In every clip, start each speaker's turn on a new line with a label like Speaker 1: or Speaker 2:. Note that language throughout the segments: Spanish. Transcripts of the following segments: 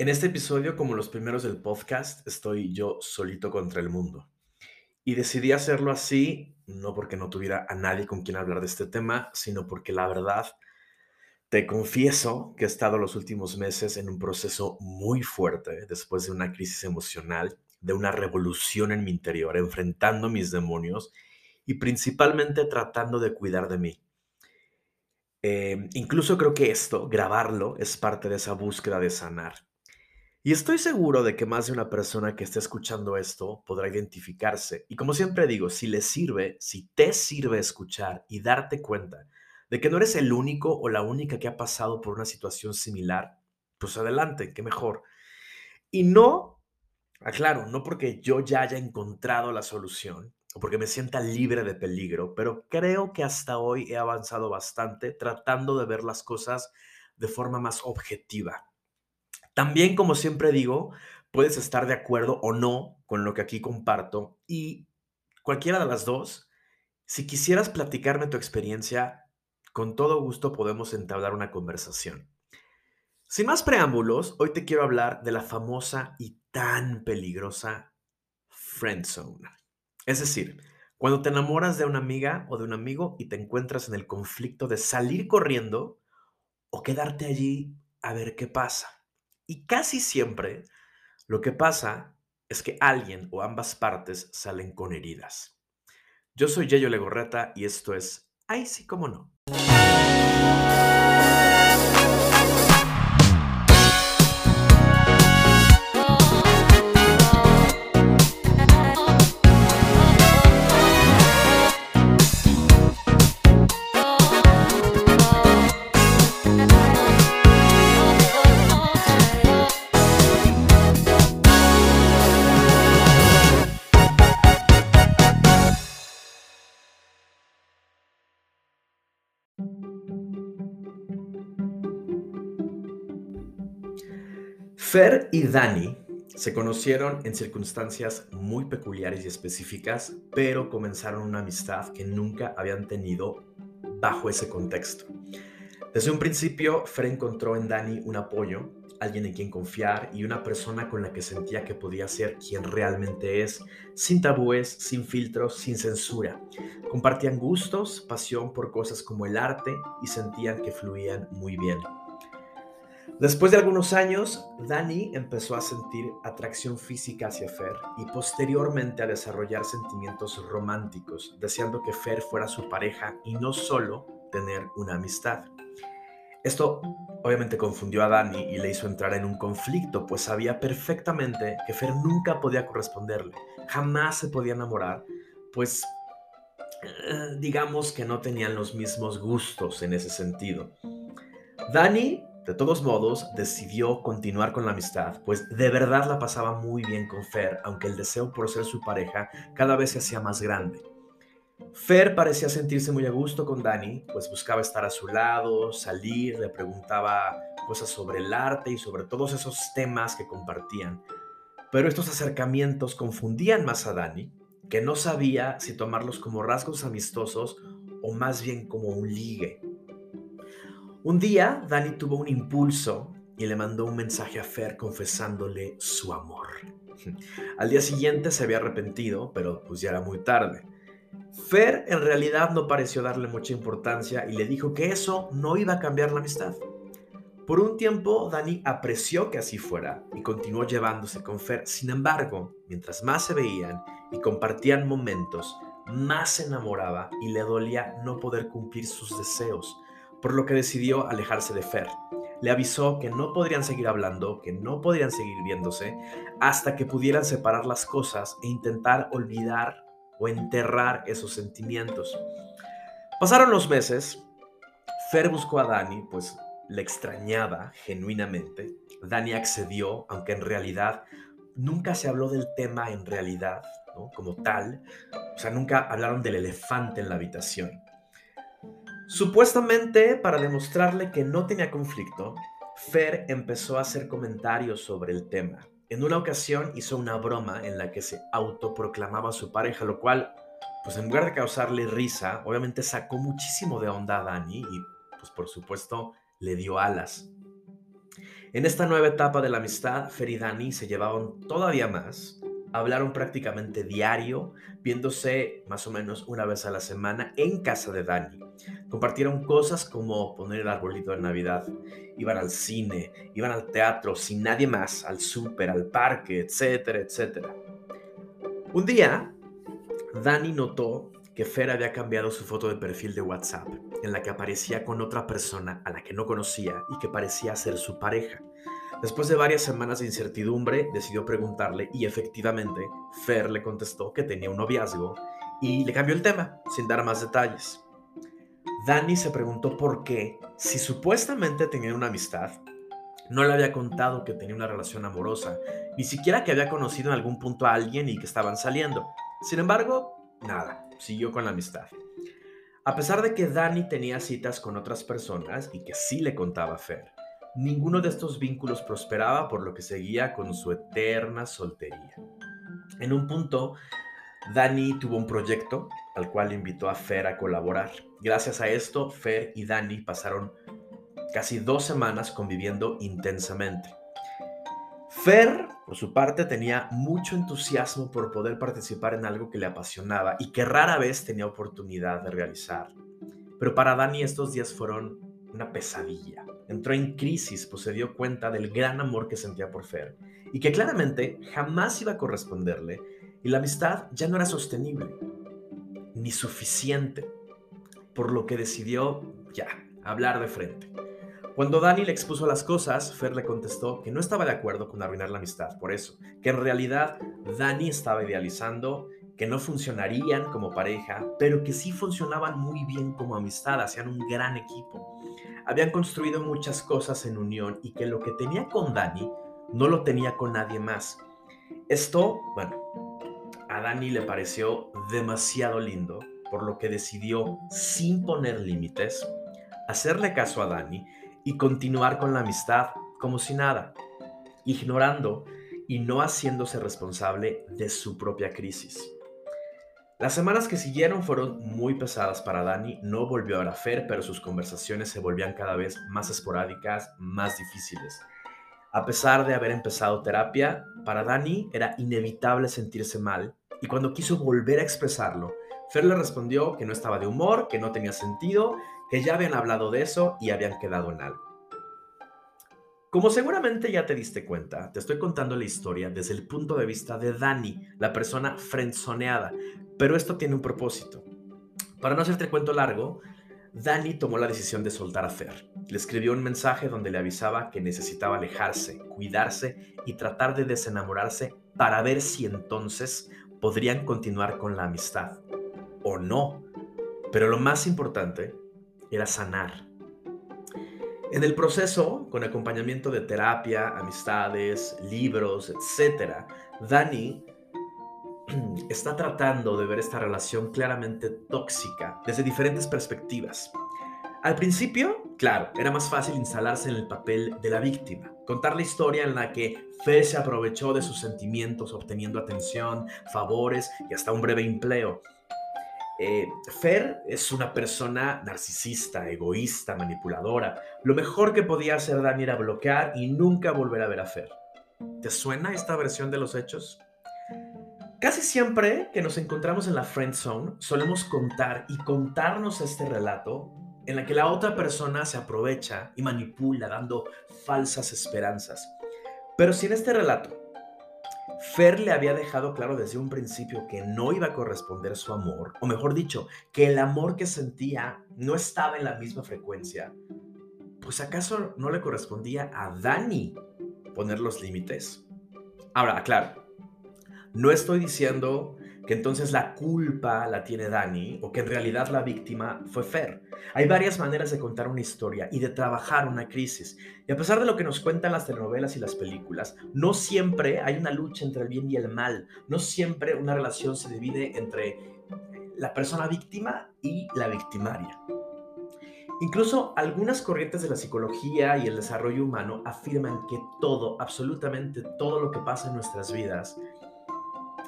Speaker 1: En este episodio, como los primeros del podcast, estoy yo solito contra el mundo. Y decidí hacerlo así, no porque no tuviera a nadie con quien hablar de este tema, sino porque la verdad, te confieso que he estado los últimos meses en un proceso muy fuerte después de una crisis emocional, de una revolución en mi interior, enfrentando mis demonios y principalmente tratando de cuidar de mí. Eh, incluso creo que esto, grabarlo, es parte de esa búsqueda de sanar. Y estoy seguro de que más de una persona que esté escuchando esto podrá identificarse. Y como siempre digo, si le sirve, si te sirve escuchar y darte cuenta de que no eres el único o la única que ha pasado por una situación similar, pues adelante, qué mejor. Y no, aclaro, no porque yo ya haya encontrado la solución o porque me sienta libre de peligro, pero creo que hasta hoy he avanzado bastante tratando de ver las cosas de forma más objetiva también, como siempre digo, puedes estar de acuerdo o no con lo que aquí comparto y cualquiera de las dos, si quisieras platicarme tu experiencia, con todo gusto podemos entablar una conversación. Sin más preámbulos, hoy te quiero hablar de la famosa y tan peligrosa friend zone. Es decir, cuando te enamoras de una amiga o de un amigo y te encuentras en el conflicto de salir corriendo o quedarte allí a ver qué pasa. Y casi siempre lo que pasa es que alguien o ambas partes salen con heridas. Yo soy Yayo Legorreta y esto es Ay, sí, cómo no. Fer y Dani se conocieron en circunstancias muy peculiares y específicas, pero comenzaron una amistad que nunca habían tenido bajo ese contexto. Desde un principio, Fer encontró en Dani un apoyo, alguien en quien confiar y una persona con la que sentía que podía ser quien realmente es, sin tabúes, sin filtros, sin censura. Compartían gustos, pasión por cosas como el arte y sentían que fluían muy bien. Después de algunos años, Dani empezó a sentir atracción física hacia Fer y posteriormente a desarrollar sentimientos románticos, deseando que Fer fuera su pareja y no solo tener una amistad. Esto obviamente confundió a Dani y le hizo entrar en un conflicto, pues sabía perfectamente que Fer nunca podía corresponderle, jamás se podía enamorar, pues eh, digamos que no tenían los mismos gustos en ese sentido. Dani de todos modos, decidió continuar con la amistad, pues de verdad la pasaba muy bien con Fer, aunque el deseo por ser su pareja cada vez se hacía más grande. Fer parecía sentirse muy a gusto con Dani, pues buscaba estar a su lado, salir, le preguntaba cosas sobre el arte y sobre todos esos temas que compartían. Pero estos acercamientos confundían más a Dani, que no sabía si tomarlos como rasgos amistosos o más bien como un ligue. Un día, Dani tuvo un impulso y le mandó un mensaje a Fer confesándole su amor. Al día siguiente se había arrepentido, pero pues ya era muy tarde. Fer en realidad no pareció darle mucha importancia y le dijo que eso no iba a cambiar la amistad. Por un tiempo, Dani apreció que así fuera y continuó llevándose con Fer. Sin embargo, mientras más se veían y compartían momentos, más se enamoraba y le dolía no poder cumplir sus deseos por lo que decidió alejarse de Fer. Le avisó que no podrían seguir hablando, que no podrían seguir viéndose, hasta que pudieran separar las cosas e intentar olvidar o enterrar esos sentimientos. Pasaron los meses, Fer buscó a Dani, pues le extrañaba genuinamente. Dani accedió, aunque en realidad nunca se habló del tema en realidad, como tal. O sea, nunca hablaron del elefante en la habitación. Supuestamente, para demostrarle que no tenía conflicto, Fer empezó a hacer comentarios sobre el tema. En una ocasión hizo una broma en la que se autoproclamaba su pareja, lo cual, pues en lugar de causarle risa, obviamente sacó muchísimo de onda a Dani y, pues por supuesto, le dio alas. En esta nueva etapa de la amistad, Fer y Dani se llevaban todavía más, hablaron prácticamente diario, viéndose más o menos una vez a la semana en casa de Dani. Compartieron cosas como poner el arbolito de Navidad, iban al cine, iban al teatro sin nadie más, al súper, al parque, etcétera, etcétera. Un día, Dani notó que Fer había cambiado su foto de perfil de WhatsApp, en la que aparecía con otra persona a la que no conocía y que parecía ser su pareja. Después de varias semanas de incertidumbre, decidió preguntarle y efectivamente Fer le contestó que tenía un noviazgo y le cambió el tema, sin dar más detalles. Dani se preguntó por qué, si supuestamente tenían una amistad, no le había contado que tenía una relación amorosa, ni siquiera que había conocido en algún punto a alguien y que estaban saliendo. Sin embargo, nada, siguió con la amistad. A pesar de que Dani tenía citas con otras personas y que sí le contaba a Fer, ninguno de estos vínculos prosperaba por lo que seguía con su eterna soltería. En un punto, Dani tuvo un proyecto al cual invitó a Fer a colaborar. Gracias a esto, Fer y Dani pasaron casi dos semanas conviviendo intensamente. Fer, por su parte, tenía mucho entusiasmo por poder participar en algo que le apasionaba y que rara vez tenía oportunidad de realizar. Pero para Dani estos días fueron una pesadilla. Entró en crisis, pues se dio cuenta del gran amor que sentía por Fer y que claramente jamás iba a corresponderle y la amistad ya no era sostenible ni suficiente, por lo que decidió ya hablar de frente. Cuando Dani le expuso las cosas, Fer le contestó que no estaba de acuerdo con arruinar la amistad por eso, que en realidad Dani estaba idealizando que no funcionarían como pareja, pero que sí funcionaban muy bien como amistad, hacían un gran equipo. Habían construido muchas cosas en unión y que lo que tenía con Dani no lo tenía con nadie más. Esto, bueno, a Dani le pareció demasiado lindo, por lo que decidió, sin poner límites, hacerle caso a Dani y continuar con la amistad como si nada, ignorando y no haciéndose responsable de su propia crisis. Las semanas que siguieron fueron muy pesadas para Dani, no volvió a ver a Fer, pero sus conversaciones se volvían cada vez más esporádicas, más difíciles. A pesar de haber empezado terapia, para Dani era inevitable sentirse mal y cuando quiso volver a expresarlo, Fer le respondió que no estaba de humor, que no tenía sentido que ya habían hablado de eso y habían quedado en algo. Como seguramente ya te diste cuenta, te estoy contando la historia desde el punto de vista de Dani, la persona frenzoneada, pero esto tiene un propósito. Para no hacerte cuento largo, Dani tomó la decisión de soltar a Fer. Le escribió un mensaje donde le avisaba que necesitaba alejarse, cuidarse y tratar de desenamorarse para ver si entonces podrían continuar con la amistad. O no. Pero lo más importante era sanar. En el proceso, con acompañamiento de terapia, amistades, libros, etc., Dani está tratando de ver esta relación claramente tóxica desde diferentes perspectivas. Al principio, claro, era más fácil instalarse en el papel de la víctima, contar la historia en la que Fe se aprovechó de sus sentimientos obteniendo atención, favores y hasta un breve empleo. Eh, Fer es una persona narcisista, egoísta, manipuladora. Lo mejor que podía hacer Dani era bloquear y nunca volver a ver a Fer. ¿Te suena esta versión de los hechos? Casi siempre que nos encontramos en la friend zone, solemos contar y contarnos este relato en la que la otra persona se aprovecha y manipula dando falsas esperanzas. Pero si en este relato Fer le había dejado claro desde un principio que no iba a corresponder su amor, o mejor dicho, que el amor que sentía no estaba en la misma frecuencia. Pues acaso no le correspondía a Dani poner los límites. Ahora, claro, no estoy diciendo que entonces la culpa la tiene Dani o que en realidad la víctima fue Fer. Hay varias maneras de contar una historia y de trabajar una crisis. Y a pesar de lo que nos cuentan las telenovelas y las películas, no siempre hay una lucha entre el bien y el mal. No siempre una relación se divide entre la persona víctima y la victimaria. Incluso algunas corrientes de la psicología y el desarrollo humano afirman que todo, absolutamente todo lo que pasa en nuestras vidas,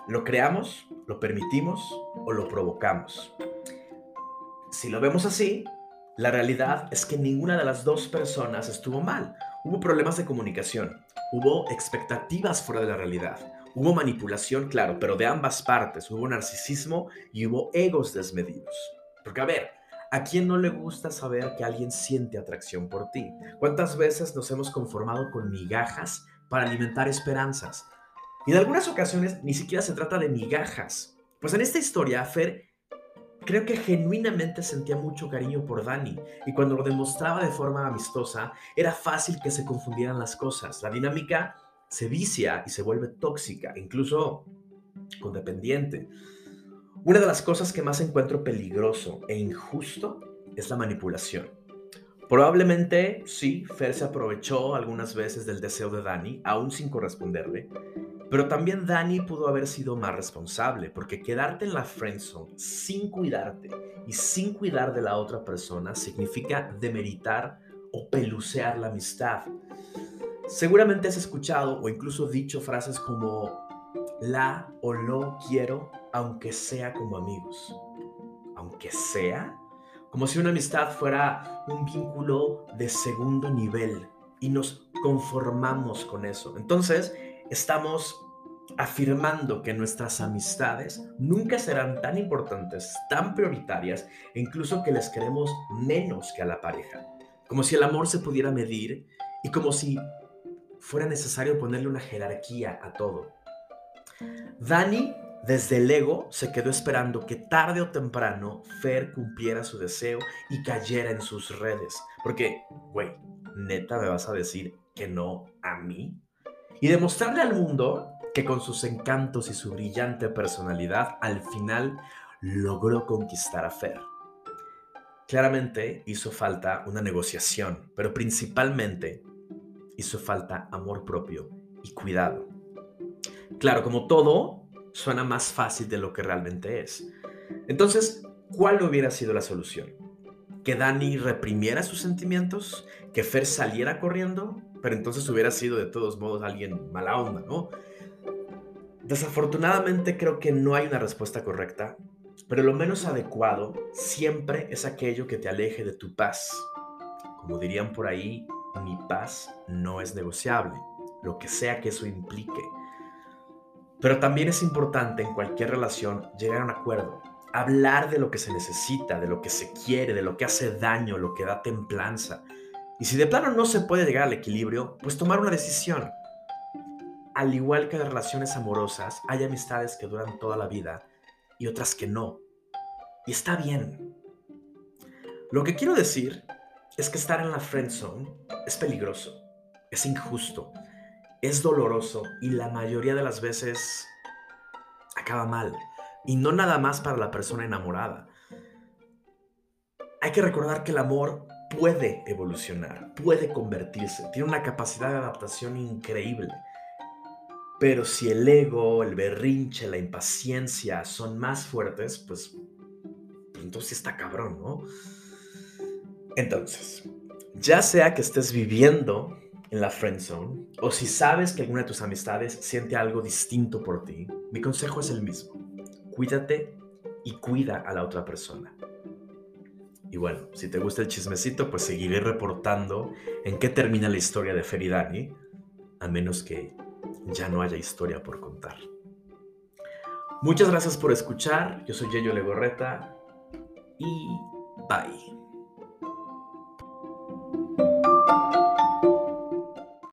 Speaker 1: ¿Lo creamos, lo permitimos o lo provocamos? Si lo vemos así, la realidad es que ninguna de las dos personas estuvo mal. Hubo problemas de comunicación, hubo expectativas fuera de la realidad, hubo manipulación, claro, pero de ambas partes, hubo narcisismo y hubo egos desmedidos. Porque a ver, ¿a quién no le gusta saber que alguien siente atracción por ti? ¿Cuántas veces nos hemos conformado con migajas para alimentar esperanzas? Y en algunas ocasiones ni siquiera se trata de migajas. Pues en esta historia, Fer creo que genuinamente sentía mucho cariño por Dani y cuando lo demostraba de forma amistosa era fácil que se confundieran las cosas. La dinámica se vicia y se vuelve tóxica, incluso codependiente. Una de las cosas que más encuentro peligroso e injusto es la manipulación. Probablemente sí, Fer se aprovechó algunas veces del deseo de Dani, aún sin corresponderle, pero también Dani pudo haber sido más responsable, porque quedarte en la friendzone sin cuidarte y sin cuidar de la otra persona significa demeritar o pelucear la amistad. Seguramente has escuchado o incluso dicho frases como la o lo quiero aunque sea como amigos. Aunque sea, como si una amistad fuera un vínculo de segundo nivel y nos conformamos con eso. Entonces, estamos afirmando que nuestras amistades nunca serán tan importantes, tan prioritarias e incluso que les queremos menos que a la pareja. Como si el amor se pudiera medir y como si fuera necesario ponerle una jerarquía a todo. Dani, desde el ego, se quedó esperando que tarde o temprano Fer cumpliera su deseo y cayera en sus redes. Porque, güey, neta me vas a decir que no a mí. Y demostrarle al mundo que con sus encantos y su brillante personalidad al final logró conquistar a Fer. Claramente hizo falta una negociación, pero principalmente hizo falta amor propio y cuidado. Claro, como todo, suena más fácil de lo que realmente es. Entonces, ¿cuál hubiera sido la solución? ¿Que Dani reprimiera sus sentimientos? ¿Que Fer saliera corriendo? Pero entonces hubiera sido de todos modos alguien mala onda, ¿no? Desafortunadamente creo que no hay una respuesta correcta, pero lo menos adecuado siempre es aquello que te aleje de tu paz. Como dirían por ahí, mi paz no es negociable, lo que sea que eso implique. Pero también es importante en cualquier relación llegar a un acuerdo, hablar de lo que se necesita, de lo que se quiere, de lo que hace daño, lo que da templanza. Y si de plano no se puede llegar al equilibrio, pues tomar una decisión al igual que las relaciones amorosas, hay amistades que duran toda la vida y otras que no. Y está bien. Lo que quiero decir es que estar en la friend zone es peligroso, es injusto, es doloroso y la mayoría de las veces acaba mal. Y no nada más para la persona enamorada. Hay que recordar que el amor puede evolucionar, puede convertirse, tiene una capacidad de adaptación increíble. Pero si el ego, el berrinche, la impaciencia son más fuertes, pues, pues entonces está cabrón, ¿no? Entonces, ya sea que estés viviendo en la friend zone o si sabes que alguna de tus amistades siente algo distinto por ti, mi consejo es el mismo. Cuídate y cuida a la otra persona. Y bueno, si te gusta el chismecito, pues seguiré reportando en qué termina la historia de Feridani, a menos que ya no haya historia por contar. Muchas gracias por escuchar. Yo soy Yeyo Legorreta y bye.